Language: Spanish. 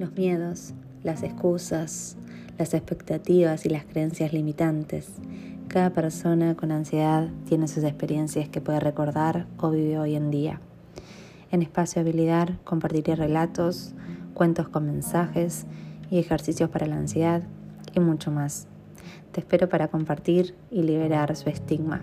los miedos, las excusas, las expectativas y las creencias limitantes. Cada persona con ansiedad tiene sus experiencias que puede recordar o vive hoy en día. En Espacio Habilidad compartiré relatos, cuentos con mensajes y ejercicios para la ansiedad y mucho más. Te espero para compartir y liberar su estigma.